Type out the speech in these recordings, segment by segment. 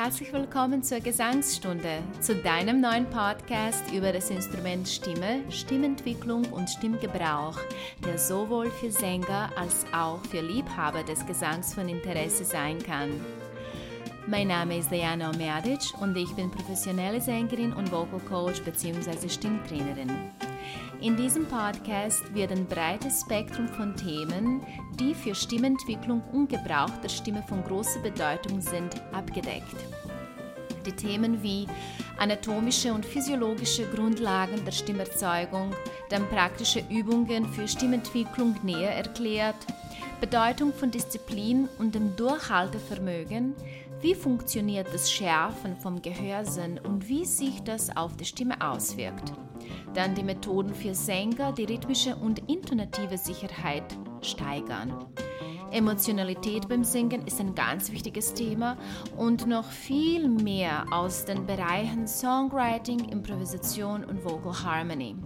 herzlich willkommen zur Gesangsstunde, zu deinem neuen Podcast über das Instrument Stimme, Stimmentwicklung und Stimmgebrauch, der sowohl für Sänger als auch für Liebhaber des Gesangs von Interesse sein kann. Mein Name ist Diana Omerdic und ich bin professionelle Sängerin und Vocal Coach bzw. Stimmtrainerin. In diesem Podcast wird ein breites Spektrum von Themen, die für Stimmentwicklung und Gebrauch der Stimme von großer Bedeutung sind, abgedeckt. Die Themen wie anatomische und physiologische Grundlagen der Stimmerzeugung, dann praktische Übungen für Stimmentwicklung näher erklärt, Bedeutung von Disziplin und dem Durchhaltevermögen, wie funktioniert das Schärfen vom Gehörsinn und wie sich das auf die Stimme auswirkt. Dann die Methoden für Sänger, die rhythmische und intonative Sicherheit steigern. Emotionalität beim Singen ist ein ganz wichtiges Thema und noch viel mehr aus den Bereichen Songwriting, Improvisation und Vocal Harmony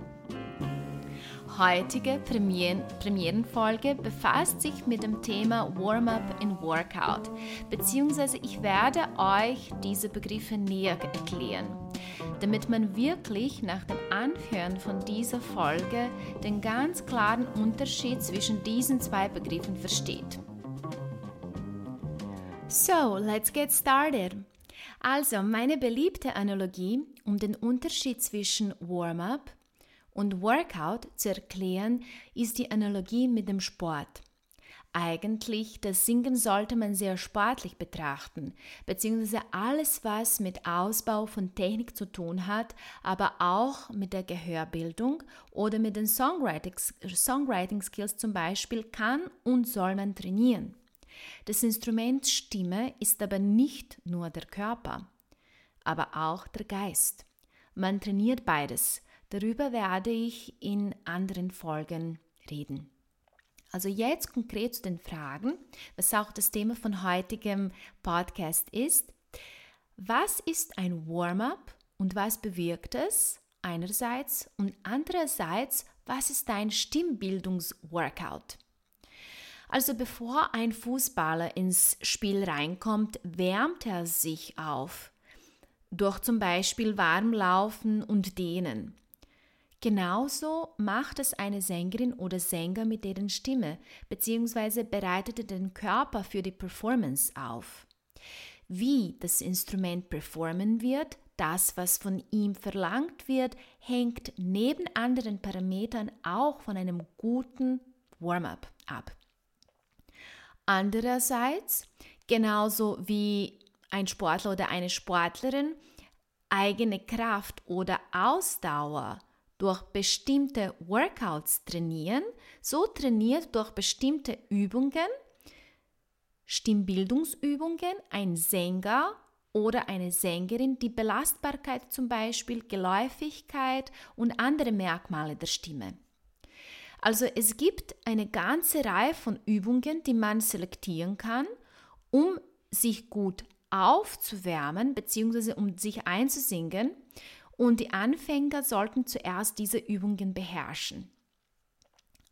heutige Premieren Premierenfolge befasst sich mit dem Thema Warm-up in Workout, beziehungsweise ich werde euch diese Begriffe näher erklären, damit man wirklich nach dem Anhören von dieser Folge den ganz klaren Unterschied zwischen diesen zwei Begriffen versteht. So, let's get started. Also, meine beliebte Analogie, um den Unterschied zwischen Warm-up und Workout zu erklären, ist die Analogie mit dem Sport. Eigentlich, das Singen sollte man sehr sportlich betrachten, beziehungsweise alles, was mit Ausbau von Technik zu tun hat, aber auch mit der Gehörbildung oder mit den Songwriting, Songwriting Skills zum Beispiel, kann und soll man trainieren. Das Instrument Stimme ist aber nicht nur der Körper, aber auch der Geist. Man trainiert beides, Darüber werde ich in anderen Folgen reden. Also jetzt konkret zu den Fragen, was auch das Thema von heutigem Podcast ist. Was ist ein Warm-up und was bewirkt es einerseits und andererseits, was ist ein Stimmbildungsworkout? Also bevor ein Fußballer ins Spiel reinkommt, wärmt er sich auf durch zum Beispiel Warmlaufen und Dehnen. Genauso macht es eine Sängerin oder Sänger mit deren Stimme, beziehungsweise bereitet den Körper für die Performance auf. Wie das Instrument performen wird, das, was von ihm verlangt wird, hängt neben anderen Parametern auch von einem guten Warm-up ab. Andererseits, genauso wie ein Sportler oder eine Sportlerin eigene Kraft oder Ausdauer durch bestimmte Workouts trainieren, so trainiert durch bestimmte Übungen, Stimmbildungsübungen ein Sänger oder eine Sängerin die Belastbarkeit zum Beispiel, Geläufigkeit und andere Merkmale der Stimme. Also es gibt eine ganze Reihe von Übungen, die man selektieren kann, um sich gut aufzuwärmen bzw. um sich einzusingen und die Anfänger sollten zuerst diese Übungen beherrschen.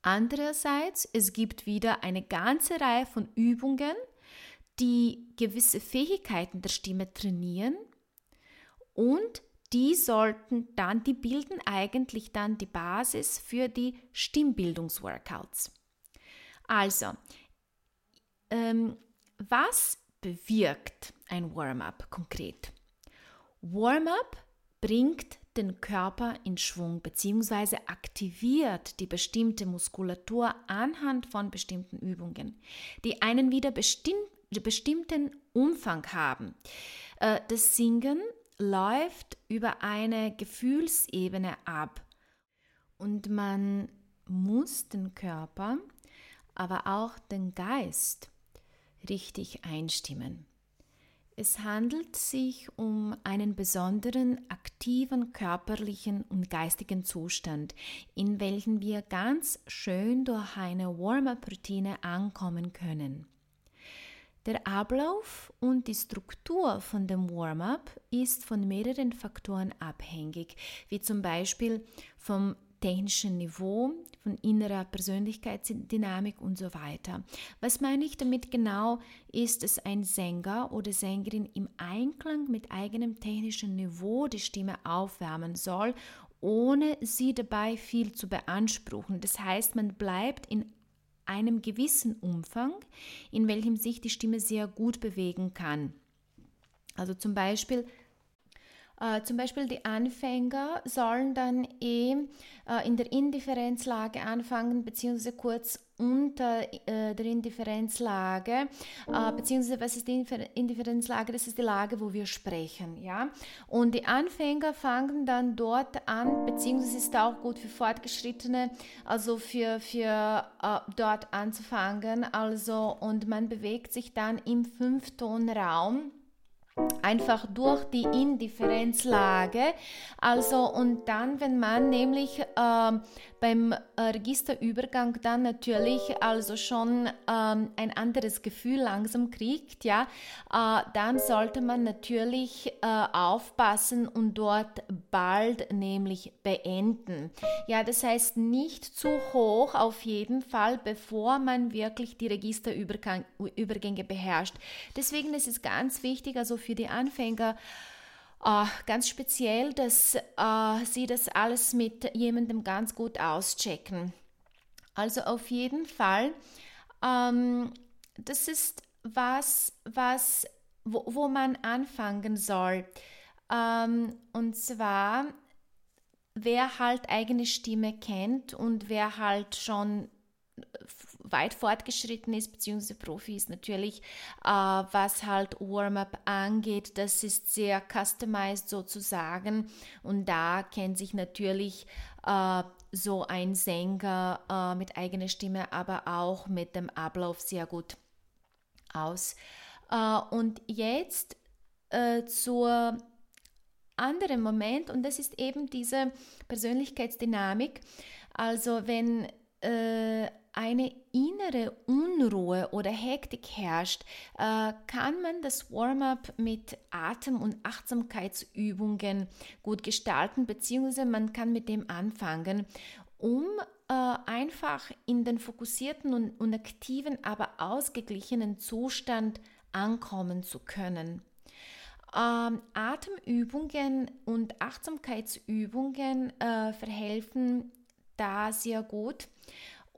Andererseits, es gibt wieder eine ganze Reihe von Übungen, die gewisse Fähigkeiten der Stimme trainieren und die sollten dann, die bilden eigentlich dann die Basis für die Stimmbildungsworkouts. Also, ähm, was bewirkt ein Warm-up konkret? Warm-up bringt den Körper in Schwung bzw. aktiviert die bestimmte Muskulatur anhand von bestimmten Übungen, die einen wieder bestimm bestimmten Umfang haben. Äh, das Singen läuft über eine Gefühlsebene ab und man muss den Körper, aber auch den Geist richtig einstimmen. Es handelt sich um einen besonderen aktiven körperlichen und geistigen Zustand, in welchen wir ganz schön durch eine Warm-up-Routine ankommen können. Der Ablauf und die Struktur von dem Warm-up ist von mehreren Faktoren abhängig, wie zum Beispiel vom technischen Niveau, von innerer Persönlichkeitsdynamik und so weiter. Was meine ich damit genau, ist, dass ein Sänger oder Sängerin im Einklang mit eigenem technischen Niveau die Stimme aufwärmen soll, ohne sie dabei viel zu beanspruchen. Das heißt, man bleibt in einem gewissen Umfang, in welchem sich die Stimme sehr gut bewegen kann. Also zum Beispiel äh, zum Beispiel die Anfänger sollen dann eh äh, in der Indifferenzlage anfangen, beziehungsweise kurz unter äh, der Indifferenzlage, äh, beziehungsweise was ist die Indifferenzlage? Das ist die Lage, wo wir sprechen, ja. Und die Anfänger fangen dann dort an, beziehungsweise ist auch gut für Fortgeschrittene, also für, für äh, dort anzufangen, also und man bewegt sich dann im Fünftonraum einfach durch die Indifferenzlage. Also und dann, wenn man nämlich äh, beim Registerübergang dann natürlich also schon ähm, ein anderes Gefühl langsam kriegt, ja, äh, dann sollte man natürlich äh, aufpassen und dort bald nämlich beenden. Ja, das heißt nicht zu hoch auf jeden Fall, bevor man wirklich die Registerübergänge beherrscht. Deswegen ist es ganz wichtig, also für die Anfänger, Uh, ganz speziell, dass uh, sie das alles mit jemandem ganz gut auschecken. Also auf jeden Fall, ähm, das ist was, was wo, wo man anfangen soll. Ähm, und zwar, wer halt eigene Stimme kennt und wer halt schon weit fortgeschritten ist, beziehungsweise Profi ist natürlich, äh, was halt Warm-up angeht. Das ist sehr customized sozusagen und da kennt sich natürlich äh, so ein Sänger äh, mit eigener Stimme, aber auch mit dem Ablauf sehr gut aus. Äh, und jetzt äh, zur anderen Moment und das ist eben diese Persönlichkeitsdynamik. Also wenn äh, eine innere Unruhe oder Hektik herrscht, äh, kann man das Warm-up mit Atem- und Achtsamkeitsübungen gut gestalten, beziehungsweise man kann mit dem anfangen, um äh, einfach in den fokussierten und, aktiven, aber ausgeglichenen Zustand ankommen zu können. Ähm, Atemübungen und Achtsamkeitsübungen äh, verhelfen da sehr gut.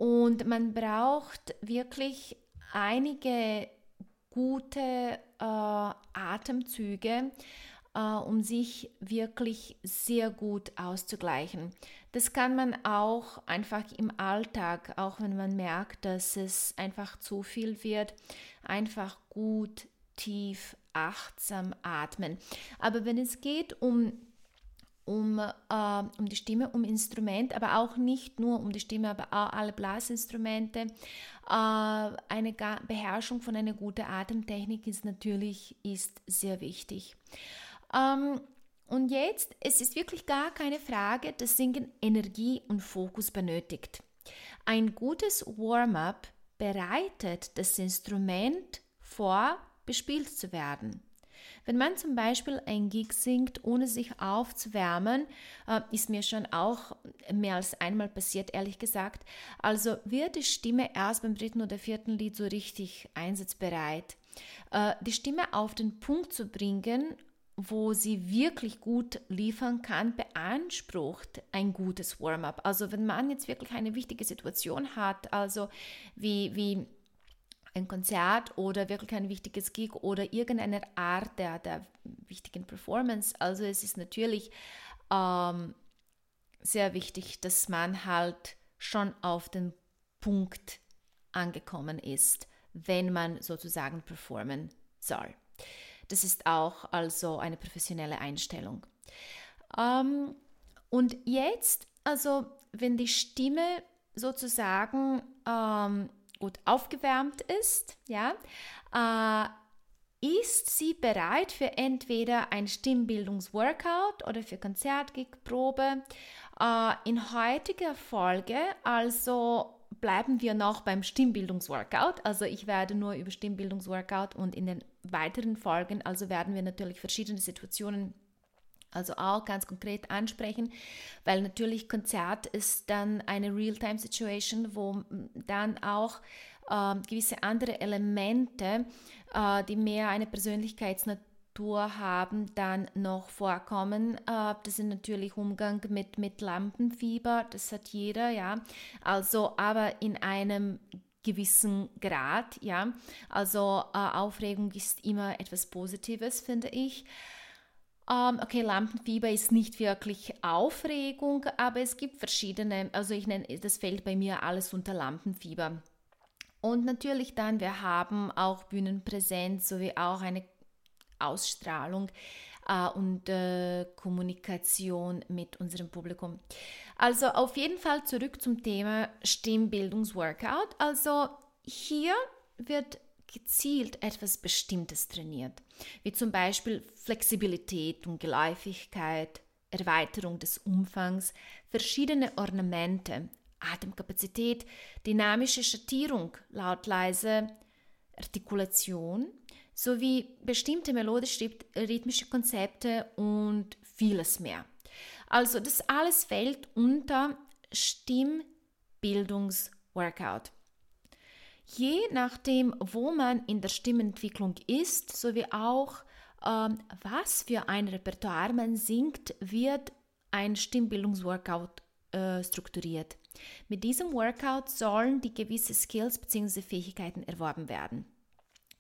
Und man braucht wirklich einige gute äh, Atemzüge, äh, um sich wirklich sehr gut auszugleichen. Das kann man auch einfach im Alltag, auch wenn man merkt, dass es einfach zu viel wird, einfach gut, tief, achtsam atmen. Aber wenn es geht um um, äh, um die Stimme, um Instrument, aber auch nicht nur um die Stimme, aber auch alle Blasinstrumente. Äh, eine Beherrschung von einer guten Atemtechnik ist natürlich ist sehr wichtig. Ähm, und jetzt, es ist wirklich gar keine Frage, dass Singen Energie und Fokus benötigt. Ein gutes Warm-up bereitet das Instrument vor, bespielt zu werden. Wenn man zum Beispiel ein Gig singt, ohne sich aufzuwärmen, äh, ist mir schon auch mehr als einmal passiert, ehrlich gesagt. Also wird die Stimme erst beim dritten oder vierten Lied so richtig einsatzbereit. Äh, die Stimme auf den Punkt zu bringen, wo sie wirklich gut liefern kann, beansprucht ein gutes Warm-up. Also wenn man jetzt wirklich eine wichtige Situation hat, also wie, wie ein Konzert oder wirklich ein wichtiges Gig oder irgendeine Art der, der wichtigen Performance. Also es ist natürlich ähm, sehr wichtig, dass man halt schon auf den Punkt angekommen ist, wenn man sozusagen performen soll. Das ist auch also eine professionelle Einstellung. Ähm, und jetzt, also wenn die Stimme sozusagen ähm, gut aufgewärmt ist, ja, äh, ist sie bereit für entweder ein Stimmbildungsworkout oder für Konzertgigprobe. Äh, in heutiger Folge also bleiben wir noch beim Stimmbildungsworkout. Also ich werde nur über Stimmbildungsworkout und in den weiteren Folgen also werden wir natürlich verschiedene Situationen Also auch ganz konkret ansprechen, weil natürlich Konzert ist dann eine Real-Time-Situation, wo dann auch äh, gewisse andere Elemente, äh, die mehr eine Persönlichkeitsnatur haben, dann noch vorkommen. Äh, das sind natürlich Umgang mit, mit Lampenfieber, das hat jeder, ja. Also aber in einem gewissen Grad, ja. Also äh, Aufregung ist immer etwas Positives, finde ich. Ähm, okay, Lampenfieber ist nicht wirklich Aufregung, aber es gibt verschiedene, also ich nenne, das fällt bei mir alles unter Lampenfieber. Und natürlich dann, wir haben auch Bühnenpräsenz sowie auch eine Ausstrahlung äh, und äh, Kommunikation mit unserem Publikum. Also auf jeden Fall zurück zum Thema Stimmbildungsworkout. Also hier wird gezielt etwas Bestimmtes trainiert, wie zum Beispiel Flexibilität und Geläufigkeit, Erweiterung des Umfangs, verschiedene Ornamente, Atemkapazität, dynamische Schattierung, lautleise Artikulation sowie bestimmte melodisch-rhythmische Konzepte und vieles mehr. Also das alles fällt unter Stimmbildungsworkout. Je nachdem, wo man in der Stimmentwicklung ist, sowie auch ähm, was für ein Repertoire man singt, wird ein Stimmbildungsworkout äh, strukturiert. Mit diesem Workout sollen die gewisse Skills bzw. Fähigkeiten erworben werden.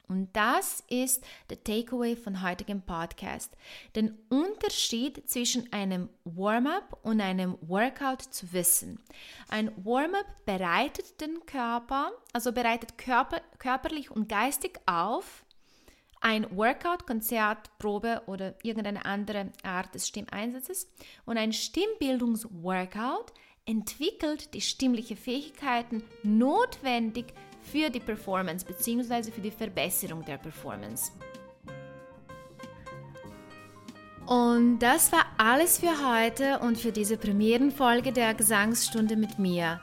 Und das ist der Takeaway von heutigem Podcast. Den Unterschied zwischen einem Warm-up und einem Workout zu wissen. Ein Warm-up bereitet den Körper, also bereitet Körper, körperlich und geistig auf. Ein Workout, Konzert, Probe oder irgendeine andere Art des Stimmeinsatzes. Und ein Stimmbildungsworkout entwickelt die stimmlichen Fähigkeiten notwendig für die Performance bzw. für die Verbesserung der Performance. Und das war alles für heute und für diese Premierenfolge der Gesangsstunde mit mir.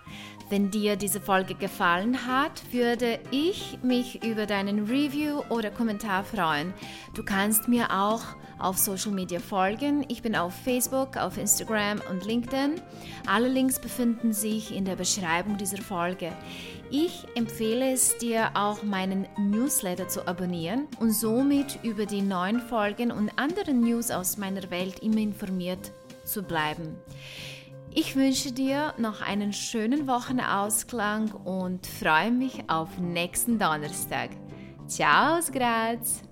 Wenn dir diese Folge gefallen hat, würde ich mich über deinen Review oder Kommentar freuen. Du kannst mir auch auf Social Media folgen. Ich bin auf Facebook, auf Instagram und LinkedIn. Alle Links befinden sich in der Beschreibung dieser Folge. Ich empfehle es dir auch, meinen Newsletter zu abonnieren und somit über die neuen Folgen und anderen News aus meiner Welt immer informiert zu bleiben. Ich wünsche dir noch einen schönen Wochenausklang und freue mich auf nächsten Donnerstag. Ciao aus Graz!